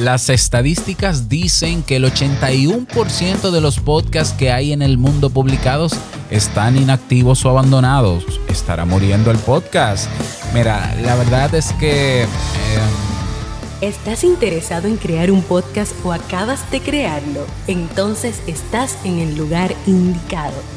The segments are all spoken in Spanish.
Las estadísticas dicen que el 81% de los podcasts que hay en el mundo publicados están inactivos o abandonados. ¿Estará muriendo el podcast? Mira, la verdad es que... Eh, ¿Estás interesado en crear un podcast o acabas de crearlo? Entonces estás en el lugar indicado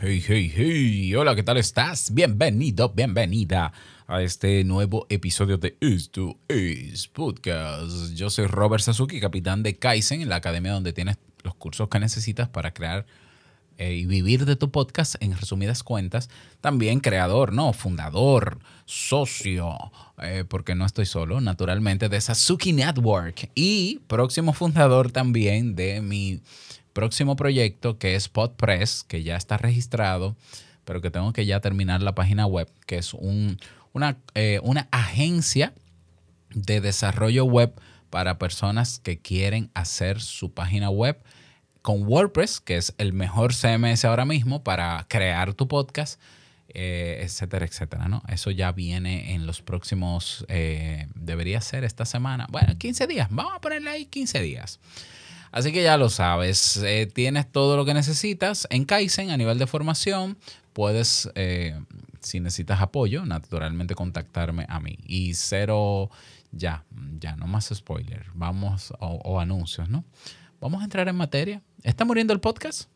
Hey, hey, hey, hola, ¿qué tal estás? Bienvenido, bienvenida a este nuevo episodio de Esto es Podcast. Yo soy Robert Sasuki, capitán de Kaizen, en la academia donde tienes los cursos que necesitas para crear eh, y vivir de tu podcast en resumidas cuentas. También creador, ¿no? Fundador, socio, eh, porque no estoy solo, naturalmente, de Sasuki Network y próximo fundador también de mi próximo proyecto que es PodPress, que ya está registrado, pero que tengo que ya terminar la página web, que es una, eh, una agencia de desarrollo web para personas que quieren hacer su página web con WordPress, que es el mejor CMS ahora mismo para crear tu podcast, eh, etcétera, etcétera, ¿no? Eso ya viene en los próximos, eh, debería ser esta semana, bueno, 15 días, vamos a ponerle ahí 15 días. Así que ya lo sabes, eh, tienes todo lo que necesitas en Kaizen a nivel de formación. Puedes, eh, si necesitas apoyo, naturalmente contactarme a mí. Y cero, ya, ya, no más spoiler. Vamos, o, anuncios, ¿no? Vamos a entrar en materia. ¿Está muriendo el podcast?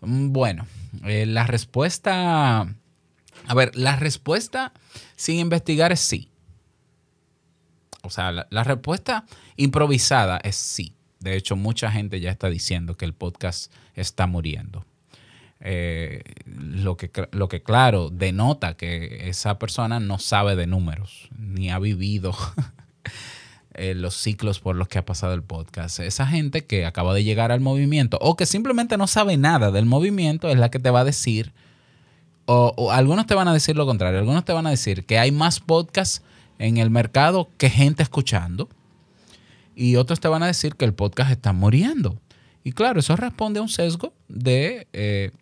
Mm, bueno, eh, la respuesta, a ver, la respuesta sin investigar es sí. O sea, la respuesta improvisada es sí. De hecho, mucha gente ya está diciendo que el podcast está muriendo. Eh, lo, que, lo que claro denota que esa persona no sabe de números, ni ha vivido eh, los ciclos por los que ha pasado el podcast. Esa gente que acaba de llegar al movimiento o que simplemente no sabe nada del movimiento es la que te va a decir, o, o algunos te van a decir lo contrario, algunos te van a decir que hay más podcasts en el mercado que gente escuchando y otros te van a decir que el podcast está muriendo. Y claro, eso responde a un sesgo de eh,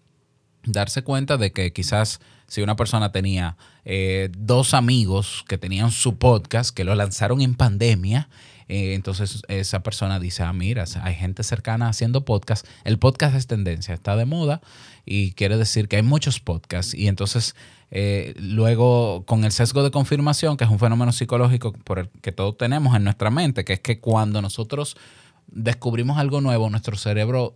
darse cuenta de que quizás si una persona tenía eh, dos amigos que tenían su podcast, que lo lanzaron en pandemia, eh, entonces esa persona dice, ah, mira, hay gente cercana haciendo podcast, el podcast es tendencia, está de moda y quiere decir que hay muchos podcasts y entonces eh, luego, con el sesgo de confirmación, que es un fenómeno psicológico por el que todos tenemos en nuestra mente, que es que cuando nosotros descubrimos algo nuevo, nuestro cerebro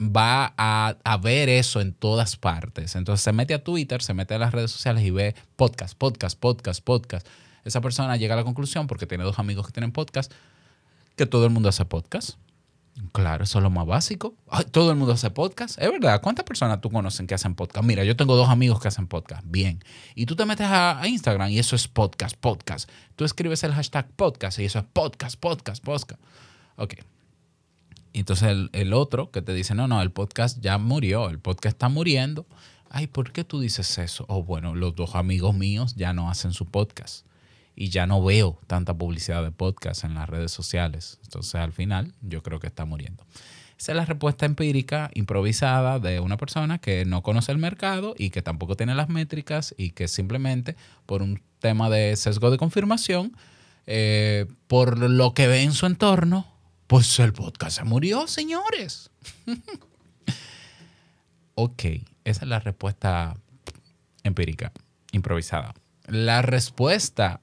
va a, ver eso en todas partes. Entonces se mete a Twitter, se mete a las redes sociales y ve podcast, podcast, podcast, podcast. Esa persona llega a la conclusión, porque tiene dos amigos que tienen podcast, que todo el mundo hace podcast. Claro, eso es lo más básico. todo el mundo hace podcast. Es verdad. ¿Cuántas personas tú conoces que hacen podcast? Mira, yo tengo dos amigos que hacen podcast. Bien. Y tú te metes a, Instagram y eso es podcast, podcast. Tú escribes el hashtag podcast y eso es podcast, podcast, podcast. Ok. Entonces el, otro que te dice, no, no, el podcast ya murió, el podcast está muriendo. Ay, ¿por qué tú dices eso? O bueno, los dos amigos míos ya no hacen su podcast y ya no veo tanta publicidad de podcast en las redes sociales. Entonces al final yo creo que está muriendo. Esa es la respuesta empírica, improvisada de una persona que no conoce el mercado y que tampoco tiene las métricas y que simplemente por un tema de sesgo de confirmación, eh, por lo que ve en su entorno, pues el podcast se murió, señores. ok, esa es la respuesta empírica, improvisada. La respuesta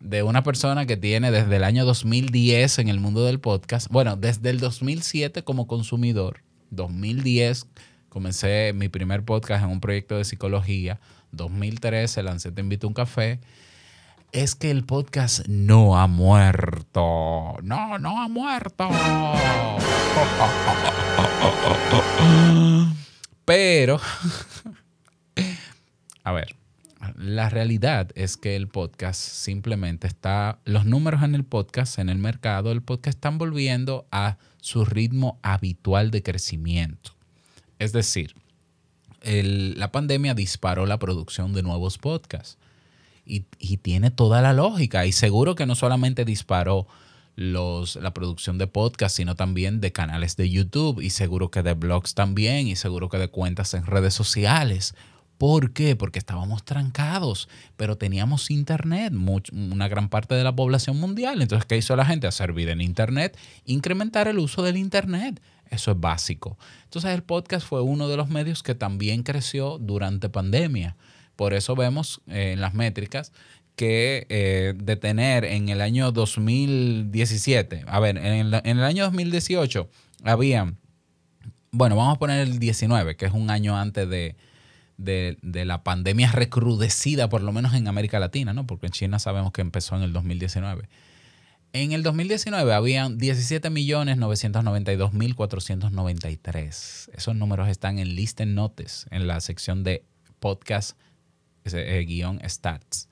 de una persona que tiene desde el año 2010 en el mundo del podcast, bueno, desde el 2007 como consumidor, 2010 comencé mi primer podcast en un proyecto de psicología, 2013 lancé Te invito a un café, es que el podcast no ha muerto, no, no ha muerto. Pero, a ver, la realidad es que el podcast simplemente está, los números en el podcast, en el mercado, el podcast están volviendo a su ritmo habitual de crecimiento. Es decir, la pandemia disparó la producción de nuevos podcasts y, tiene toda la lógica y seguro que no solamente disparó la producción de podcasts, sino también de canales de YouTube y seguro que de blogs también y seguro que de cuentas en redes sociales ¿Por qué? Porque estábamos trancados, pero teníamos internet, una gran parte de la población mundial. Entonces, ¿qué hizo la gente? Hacer vida en internet, incrementar el uso del internet. Eso es básico. Entonces, el podcast fue uno de los medios que también creció durante pandemia. Por eso vemos eh, en las métricas que eh, de tener en el año 2017, a ver, en el, en el año 2018 había, bueno, vamos a poner el 19, que es un año antes de, de, la pandemia recrudecida, por lo menos en América Latina, ¿no? Porque en China sabemos que empezó en el 2019. En el 2019 habían 17.992.493. Esos números están en Listen Notes, en la sección de podcast eh, guion stats.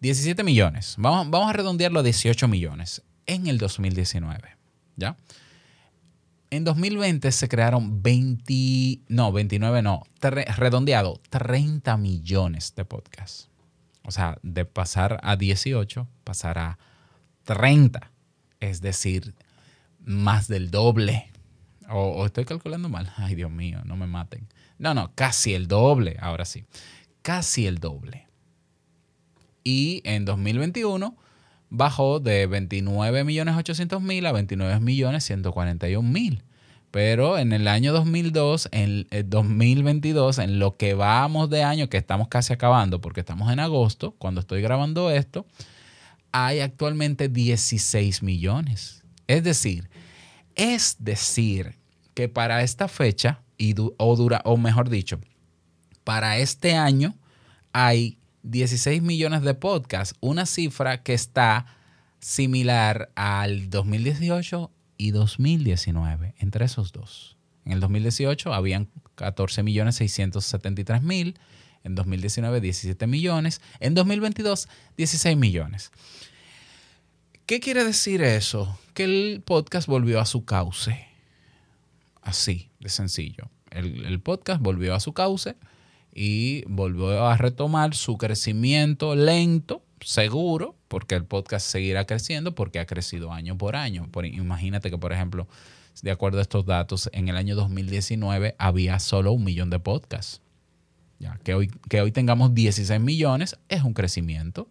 17 millones. Vamos, vamos a redondearlo a 18 millones en el 2019. ¿Ya? En 2020 se crearon 20, no, 29 no, redondeado, 30 millones de podcasts. O sea, de pasar a 18, pasar a 30. Es decir, más del doble. O, estoy calculando mal. Ay, Dios mío, no me maten. No, no, casi el doble, ahora sí. Casi el doble. Y en 2021 bajó de 29.800.000 a 29.141.000. Pero en el año 2002, en el 2022, en lo que vamos de año, que estamos casi acabando, porque estamos en agosto, cuando estoy grabando esto, hay actualmente 16 millones. Es decir, es decir, que para esta fecha, y o, dura, o mejor dicho, para este año hay 16 millones de podcasts, una cifra que está similar al 2018 y 2019, entre esos dos. En el 2018 habían 14 millones 673 mil, en 2019 17 millones, en 2022 16 millones. ¿Qué quiere decir eso? Que el podcast volvió a su cauce. Así, de sencillo. El, el podcast volvió a su cauce y volvió a retomar su crecimiento lento, seguro, porque el podcast seguirá creciendo porque ha crecido año por año. imagínate que, por ejemplo, de acuerdo a estos datos, en el año 2019 había solo un millón de podcasts. Ya, que, hoy, que hoy tengamos 16 millones es un crecimiento.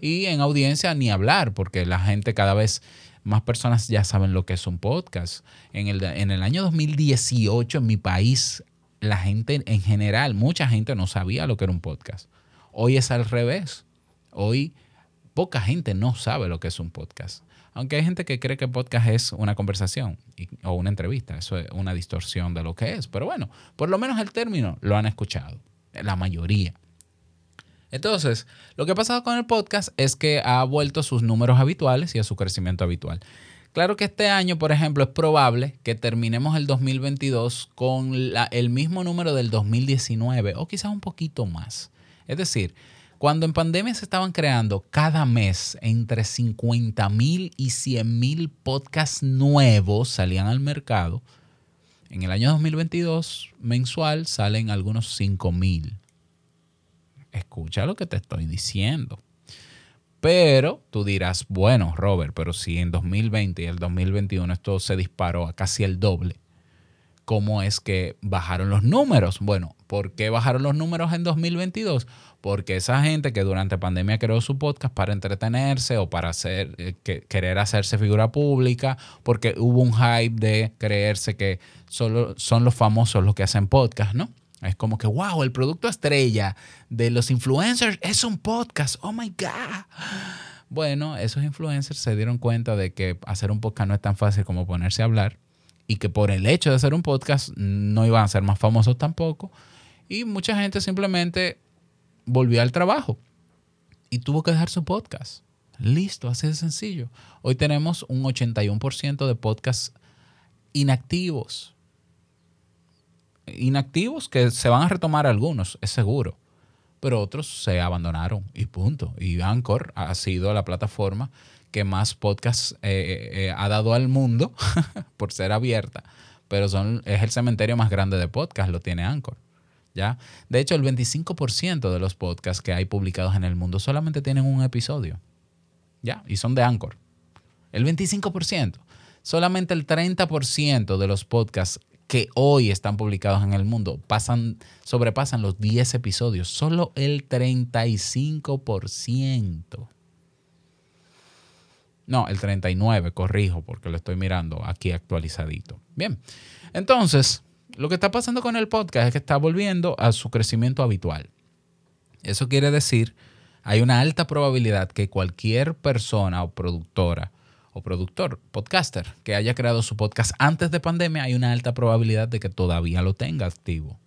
Y en audiencia ni hablar, porque la gente cada vez más personas ya saben lo que es un podcast. En el, en el año 2018 en mi país la gente en general, mucha gente no sabía lo que era un podcast. Hoy es al revés. Hoy poca gente no sabe lo que es un podcast. Aunque hay gente que cree que podcast es una conversación o una entrevista. Eso es una distorsión de lo que es. Pero bueno, por lo menos el término lo han escuchado. La mayoría. Entonces, lo que ha pasado con el podcast es que ha vuelto a sus números habituales y a su crecimiento habitual. Claro que este año, por ejemplo, es probable que terminemos el 2022 con el mismo número del 2019 o quizás un poquito más. Es decir, cuando en pandemia se estaban creando cada mes entre 50 mil y 100 mil podcasts nuevos salían al mercado, en el año 2022 mensual salen algunos 5 mil. Escucha lo que te estoy diciendo. Pero tú dirás, bueno, Robert, pero si en 2020 y el 2021 esto se disparó a casi el doble, ¿cómo es que bajaron los números? Bueno, ¿por qué bajaron los números en 2022? Porque esa gente que durante pandemia creó su podcast para entretenerse o para eh, querer hacerse figura pública, porque hubo un hype de creerse que solo son los famosos los que hacen podcast, ¿no? Es como que, wow, el producto estrella de los influencers es un podcast. Oh my God. Bueno, esos influencers se dieron cuenta de que hacer un podcast no es tan fácil como ponerse a hablar y que por el hecho de hacer un podcast no iban a ser más famosos tampoco. Y mucha gente simplemente volvió al trabajo y tuvo que dejar su podcast. Listo, así de sencillo. Hoy tenemos un 81% de podcasts inactivos inactivos que se van a retomar algunos, es seguro. pero otros se abandonaron y punto. Y Anchor ha sido la plataforma que más podcasts eh, eh, ha dado al mundo por ser abierta, pero son, es el cementerio más grande de podcasts, lo tiene Anchor. ¿ya? De hecho, el 25% de los podcasts que hay publicados en el mundo solamente tienen un episodio. ¿ya? Y son de Anchor. El 25%. Solamente el 30% de los podcasts que hoy están publicados en el mundo pasan, sobrepasan los 10 episodios. Solo el 35%. No, el 39, corrijo, porque lo estoy mirando aquí actualizadito. Bien, entonces, lo que está pasando con el podcast es que está volviendo a su crecimiento habitual. Eso quiere decir, hay una alta probabilidad que cualquier persona o productora o productor, podcaster, que haya creado su podcast antes de pandemia, hay una alta probabilidad de que todavía lo tenga activo.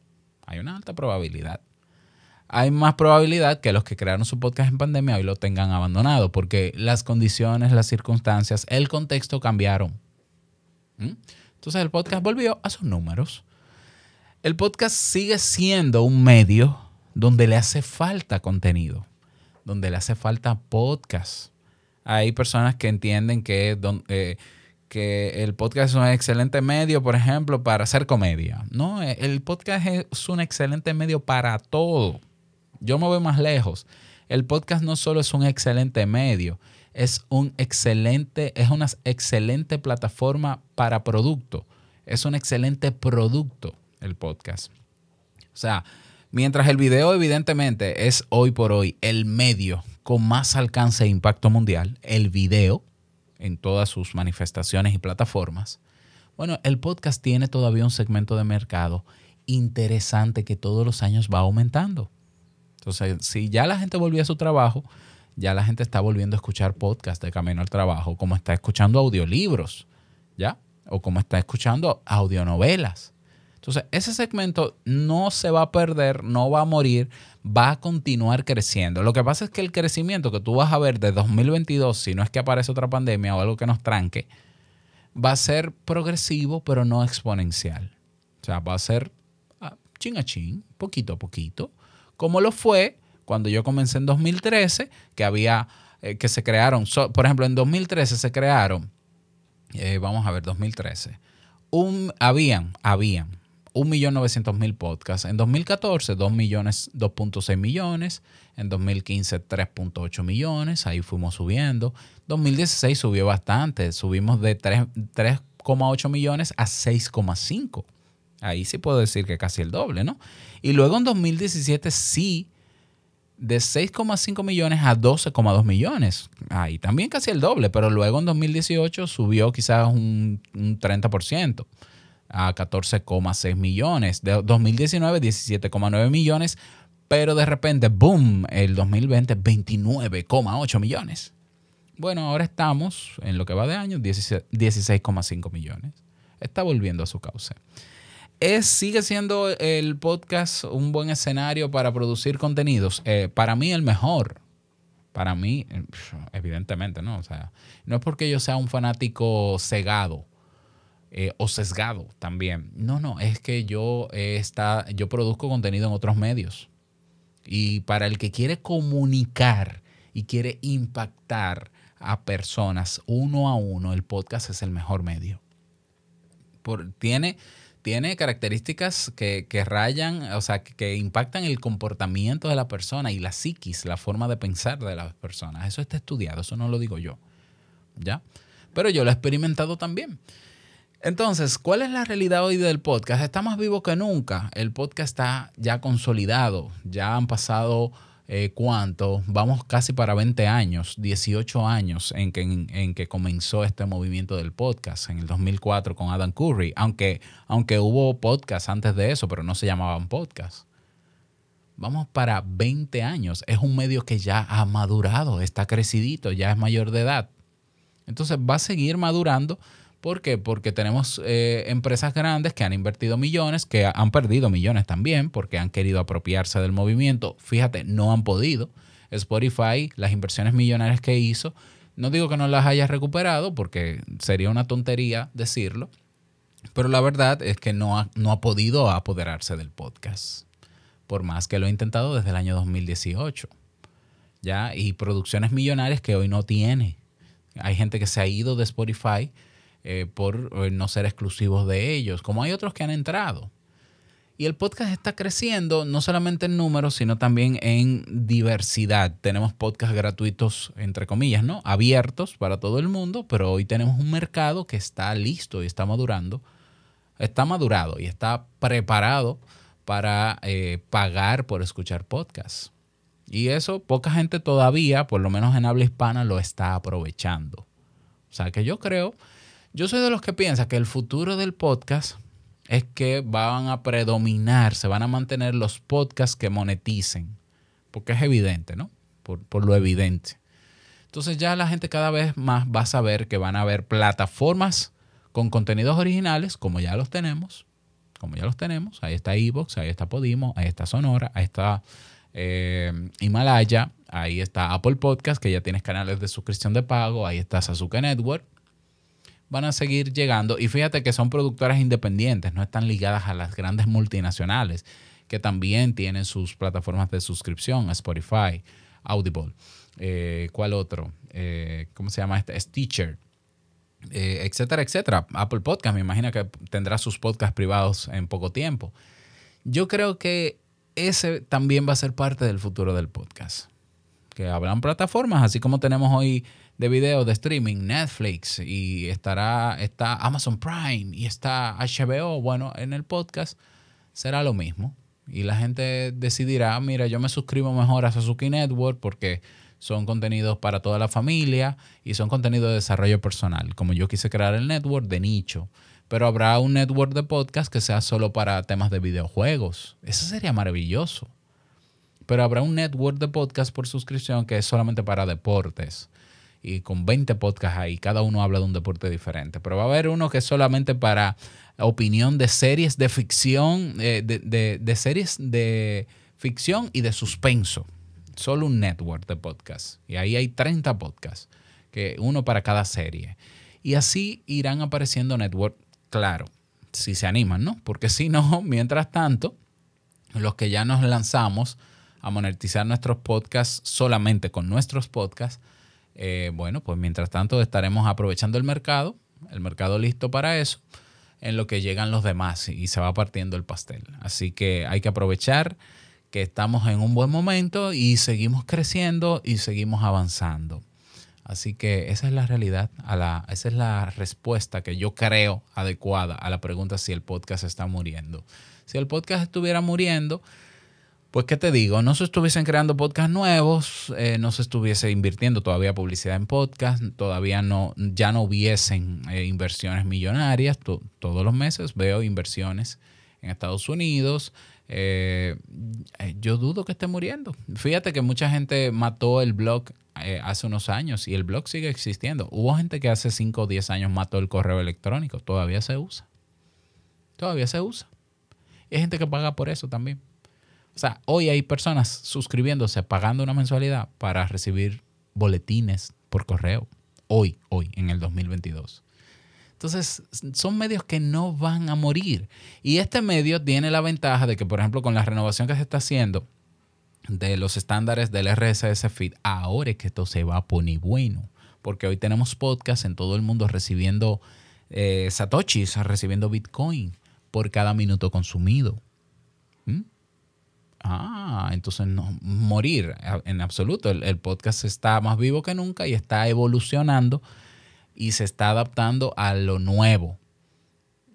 Hay una alta probabilidad. Hay más probabilidad que los que crearon su podcast en pandemia hoy lo tengan abandonado, porque las condiciones, las circunstancias, el contexto cambiaron. ¿Mm? Entonces el podcast volvió a sus números. El podcast sigue siendo un medio donde le hace falta contenido, donde le hace falta podcast hay personas que entienden que, eh, que el podcast es un excelente medio, por ejemplo, para hacer comedia. No, eh, el podcast es un excelente medio para todo. Yo me voy más lejos. El podcast no solo es un excelente medio, es un excelente, es una excelente plataforma para producto. Es un excelente producto el podcast. O sea, mientras el video evidentemente es hoy por hoy el medio con más alcance e impacto mundial, el video, en todas sus manifestaciones y plataformas. Bueno, el podcast tiene todavía un segmento de mercado interesante que todos los años va aumentando. Entonces, si ya la gente volvió a su trabajo, ya la gente está volviendo a escuchar podcast de camino al trabajo, como está escuchando audiolibros, ¿ya? O como está escuchando audionovelas. Entonces, ese segmento no se va a perder, no va a morir, va a continuar creciendo. Lo que pasa es que el crecimiento que tú vas a ver de 2022, si no es que aparece otra pandemia o algo que nos tranque, va a ser progresivo, pero no exponencial. O sea, va a ser ah, chin a chin, poquito a poquito, como lo fue cuando yo comencé en 2013, que había, eh, que se crearon, por ejemplo, en 2013 se crearon, eh, vamos a ver, 2013, un, habían, habían 1.900.000 podcasts. En 2014, 2 millones, 2.6 millones. En 2015, 3.8 millones. Ahí fuimos subiendo. 2016 subió bastante. Subimos de 3,8 millones a 6,5. Ahí sí puedo decir que casi el doble, ¿no? Y luego en 2017 sí, de 6,5 millones a 12,2 millones. Ahí también casi el doble, pero luego en 2018 subió quizás un, un 30% a 14,6 millones. De 2019, 17,9 millones. Pero de repente, boom, el 2020, 29,8 millones. Bueno, ahora estamos, en lo que va de año, 16,5 millones. Está volviendo a su cauce. ¿Es, ¿Sigue siendo el podcast un buen escenario para producir contenidos? Eh, para mí el mejor. Para mí, evidentemente, ¿no? O sea, no es porque yo sea un fanático cegado eh, o sesgado también. No, no, es que yo, está, yo produzco contenido en otros medios. Y para el que quiere comunicar y quiere impactar a personas uno a uno, el podcast es el mejor medio. Por, tiene, tiene características que, que, rayan, o sea, que, impactan el comportamiento de la persona y la psiquis, la forma de pensar de las personas. Eso está estudiado, eso no lo digo yo. ¿Ya? Pero yo lo he experimentado también. Entonces, ¿cuál es la realidad hoy del podcast? Está más vivo que nunca. El podcast está ya consolidado. Ya han pasado, eh, ¿cuánto? Vamos casi para 20 años, 18 años en que, en, que comenzó este movimiento del podcast, en el 2004 con Adam Curry. Aunque, aunque hubo podcast antes de eso, pero no se llamaban podcast. Vamos para 20 años. Es un medio que ya ha madurado, está crecidito, ya es mayor de edad. Entonces va a seguir madurando ¿Por qué? Porque tenemos eh, empresas grandes que han invertido millones, que han perdido millones también, porque han querido apropiarse del movimiento. Fíjate, no han podido. Spotify, las inversiones millonarias que hizo, no digo que no las haya recuperado, porque sería una tontería decirlo, pero la verdad es que no ha, no ha podido apoderarse del podcast por más que lo he intentado desde el año 2018. ¿Ya? Y producciones millonarias que hoy no tiene. Hay gente que se ha ido de Spotify eh, por eh, no ser exclusivos de ellos, como hay otros que han entrado. Y el podcast está creciendo no solamente en números, sino también en diversidad. Tenemos podcasts gratuitos, entre comillas, ¿no? Abiertos para todo el mundo, pero hoy tenemos un mercado que está listo y está madurando. Está madurado y está preparado para eh, pagar por escuchar podcasts. Y eso poca gente todavía, por lo menos en habla hispana, lo está aprovechando. O sea que yo creo, yo soy de los que piensa que el futuro del podcast es que van a predominar, se van a mantener los podcasts que moneticen, porque es evidente, ¿no? Por, lo evidente. Entonces ya la gente cada vez más va a saber que van a haber plataformas con contenidos originales, como ya los tenemos, como ya los tenemos. Ahí está Evox, ahí está Podimo, ahí está Sonora, ahí está eh, Himalaya, ahí está Apple Podcast, que ya tienes canales de suscripción de pago, ahí está Sasuke Network van a seguir llegando. Y fíjate que son productoras independientes, no están ligadas a las grandes multinacionales, que también tienen sus plataformas de suscripción, Spotify, Audible. Eh, ¿Cuál otro? Eh, ¿Cómo se llama este? Stitcher. Eh, etcétera, etcétera. Apple Podcast, me imagino que tendrá sus podcasts privados en poco tiempo. Yo creo que ese también va a ser parte del futuro del podcast. Que habrán plataformas, así como tenemos hoy de video de streaming, Netflix y estará está Amazon Prime y está HBO, bueno, en el podcast será lo mismo. Y la gente decidirá, mira, yo me suscribo mejor a Sasuke Network porque son contenidos para toda la familia y son contenidos de desarrollo personal, como yo quise crear el network de nicho. Pero habrá un network de podcast que sea solo para temas de videojuegos. Eso sería maravilloso. Pero habrá un network de podcast por suscripción que es solamente para deportes y con 20 podcasts ahí, cada uno habla de un deporte diferente. Pero va a haber uno que es solamente para opinión de series de ficción, eh, de, series de ficción y de suspenso. Solo un network de podcasts. Y ahí hay 30 podcasts, que uno para cada serie. Y así irán apareciendo network, claro, si se animan, ¿no? Porque si no, mientras tanto, los que ya nos lanzamos a monetizar nuestros podcasts solamente con nuestros podcasts, eh, bueno, pues mientras tanto estaremos aprovechando el mercado, el mercado listo para eso, en lo que llegan los demás y se va partiendo el pastel. Así que hay que aprovechar que estamos en un buen momento y seguimos creciendo y seguimos avanzando. Así que esa es la realidad, a la, esa es la respuesta que yo creo adecuada a la pregunta si el podcast está muriendo. Si el podcast estuviera muriendo, pues, ¿qué te digo? No se estuviesen creando podcasts nuevos, eh, no se estuviese invirtiendo todavía publicidad en podcast, todavía no, ya no hubiesen eh, inversiones millonarias. todos los meses veo inversiones en Estados Unidos. Eh, yo dudo que esté muriendo. Fíjate que mucha gente mató el blog hace unos años y el blog sigue existiendo. Hubo gente que hace 5 o 10 años mató el correo electrónico. Todavía se usa. Todavía se usa. Y hay gente que paga por eso también. O sea, hoy hay personas suscribiéndose, pagando una mensualidad para recibir boletines por correo. Hoy, hoy, en el 2022. Entonces, son medios que no van a morir. Y este medio tiene la ventaja de que, por ejemplo, con la renovación que se está haciendo de los estándares del RSS Feed, ahora es que esto se va a poner bueno. Porque hoy tenemos podcasts en todo el mundo recibiendo eh, satoshis, recibiendo Bitcoin por cada minuto consumido. Ah, entonces no morir en absoluto. El, podcast está más vivo que nunca y está evolucionando y se está adaptando a lo nuevo.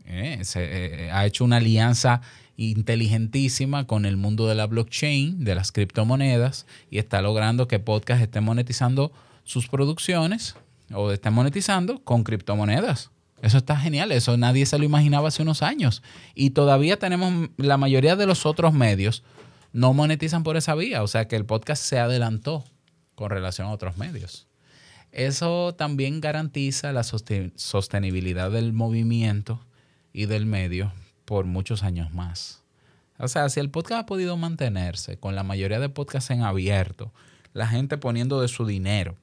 Eh, se, eh, ha hecho una alianza inteligentísima con el mundo de la blockchain, de las criptomonedas, y está logrando que podcast esté monetizando sus producciones o esté monetizando con criptomonedas. Eso está genial, eso nadie se lo imaginaba hace unos años. Y todavía tenemos la mayoría de los otros medios no monetizan por esa vía. O sea que el podcast se adelantó con relación a otros medios. Eso también garantiza la sostenibilidad del movimiento y del medio por muchos años más. O sea, si el podcast ha podido mantenerse con la mayoría de podcasts en abierto, la gente poniendo de su dinero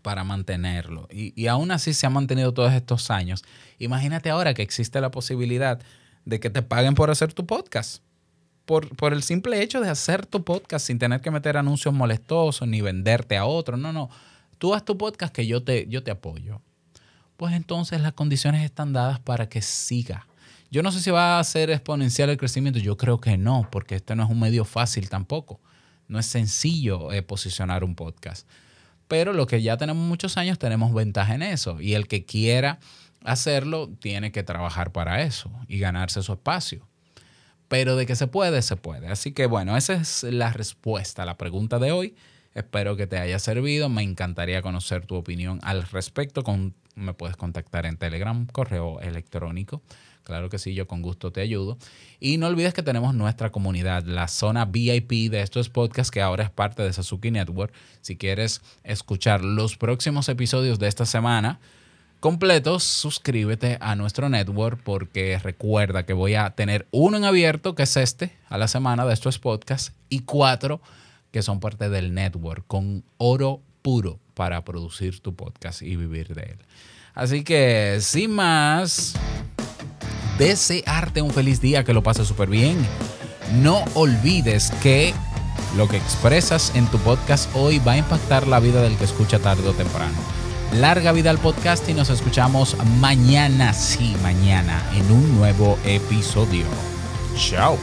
para mantenerlo, y, y aún así se ha mantenido todos estos años, imagínate ahora que existe la posibilidad de que te paguen por hacer tu podcast por, por el simple hecho de hacer tu podcast sin tener que meter anuncios molestosos ni venderte a otro. No, no. Tú haz tu podcast que yo te, yo te apoyo. Pues entonces las condiciones están dadas para que siga. Yo no sé si va a ser exponencial el crecimiento. Yo creo que no, porque este no es un medio fácil tampoco. No es sencillo eh, posicionar un podcast. Pero lo que ya tenemos muchos años, tenemos ventaja en eso. Y el que quiera hacerlo, tiene que trabajar para eso y ganarse su espacio. Pero de que se puede, se puede. Así que bueno, esa es la respuesta a la pregunta de hoy. Espero que te haya servido. Me encantaría conocer tu opinión al respecto. Me puedes contactar en Telegram, correo electrónico. Claro que sí, yo con gusto te ayudo. Y no olvides que tenemos nuestra comunidad, la zona VIP de estos podcasts, que ahora es parte de Sasuki Network. Si quieres escuchar los próximos episodios de esta semana, completos, suscríbete a nuestro network porque recuerda que voy a tener uno en abierto, que es este, a la semana de estos podcasts, y cuatro que son parte del network, con oro puro para producir tu podcast y vivir de él. Así que, sin más, desearte un feliz día, que lo pases súper bien. No olvides que lo que expresas en tu podcast hoy va a impactar la vida del que escucha tarde o temprano. Larga vida al podcast y nos escuchamos mañana, sí, mañana, en un nuevo episodio. Chao.